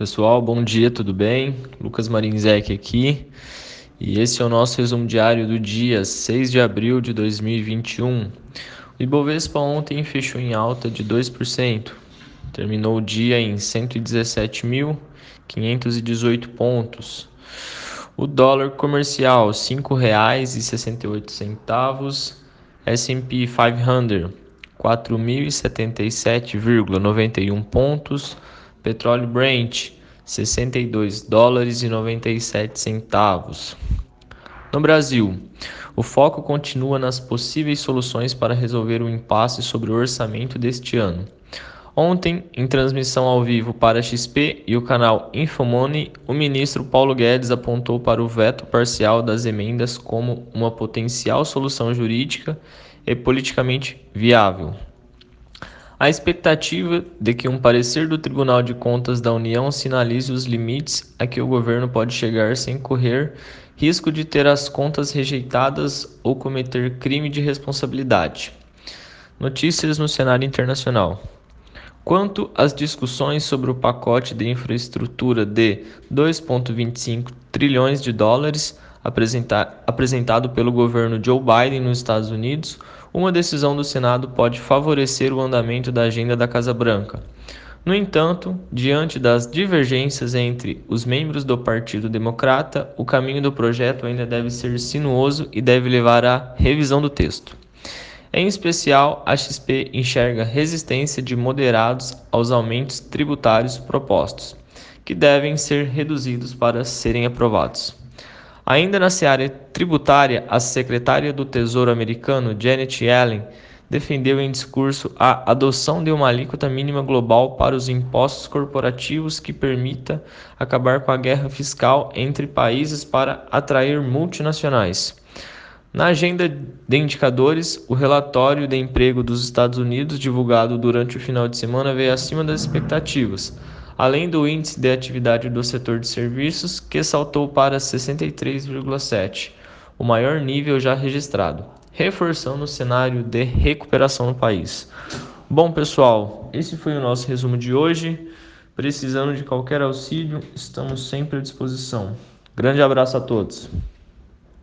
Pessoal, bom dia, tudo bem? Lucas Marinzec aqui. E esse é o nosso resumo diário do dia 6 de abril de 2021. O Ibovespa ontem fechou em alta de 2%. Terminou o dia em 117.518 pontos. O dólar comercial R$ 5,68. S&P 500 4.077,91 pontos Petróleo Brent, 62 dólares e 97 centavos. No Brasil, o foco continua nas possíveis soluções para resolver o impasse sobre o orçamento deste ano. Ontem, em transmissão ao vivo para a XP e o canal Infomoney, o ministro Paulo Guedes apontou para o veto parcial das emendas como uma potencial solução jurídica e politicamente viável. A expectativa de que um parecer do Tribunal de Contas da União sinalize os limites a que o governo pode chegar sem correr risco de ter as contas rejeitadas ou cometer crime de responsabilidade. Notícias no cenário internacional. Quanto às discussões sobre o pacote de infraestrutura de 2,25 trilhões de dólares apresentado pelo governo Joe Biden nos Estados Unidos, uma decisão do Senado pode favorecer o andamento da agenda da Casa Branca. No entanto, diante das divergências entre os membros do Partido Democrata, o caminho do projeto ainda deve ser sinuoso e deve levar à revisão do texto. Em especial, a XP enxerga resistência de moderados aos aumentos tributários propostos, que devem ser reduzidos para serem aprovados. Ainda na seara tributária, a secretária do Tesouro americano, Janet Yellen, defendeu em discurso a adoção de uma alíquota mínima global para os impostos corporativos que permita acabar com a guerra fiscal entre países para atrair multinacionais. Na agenda de indicadores, o relatório de emprego dos Estados Unidos, divulgado durante o final de semana, veio acima das expectativas além do índice de atividade do setor de serviços, que saltou para 63,7, o maior nível já registrado, reforçando o cenário de recuperação no país. Bom, pessoal, esse foi o nosso resumo de hoje. Precisando de qualquer auxílio, estamos sempre à disposição. Grande abraço a todos.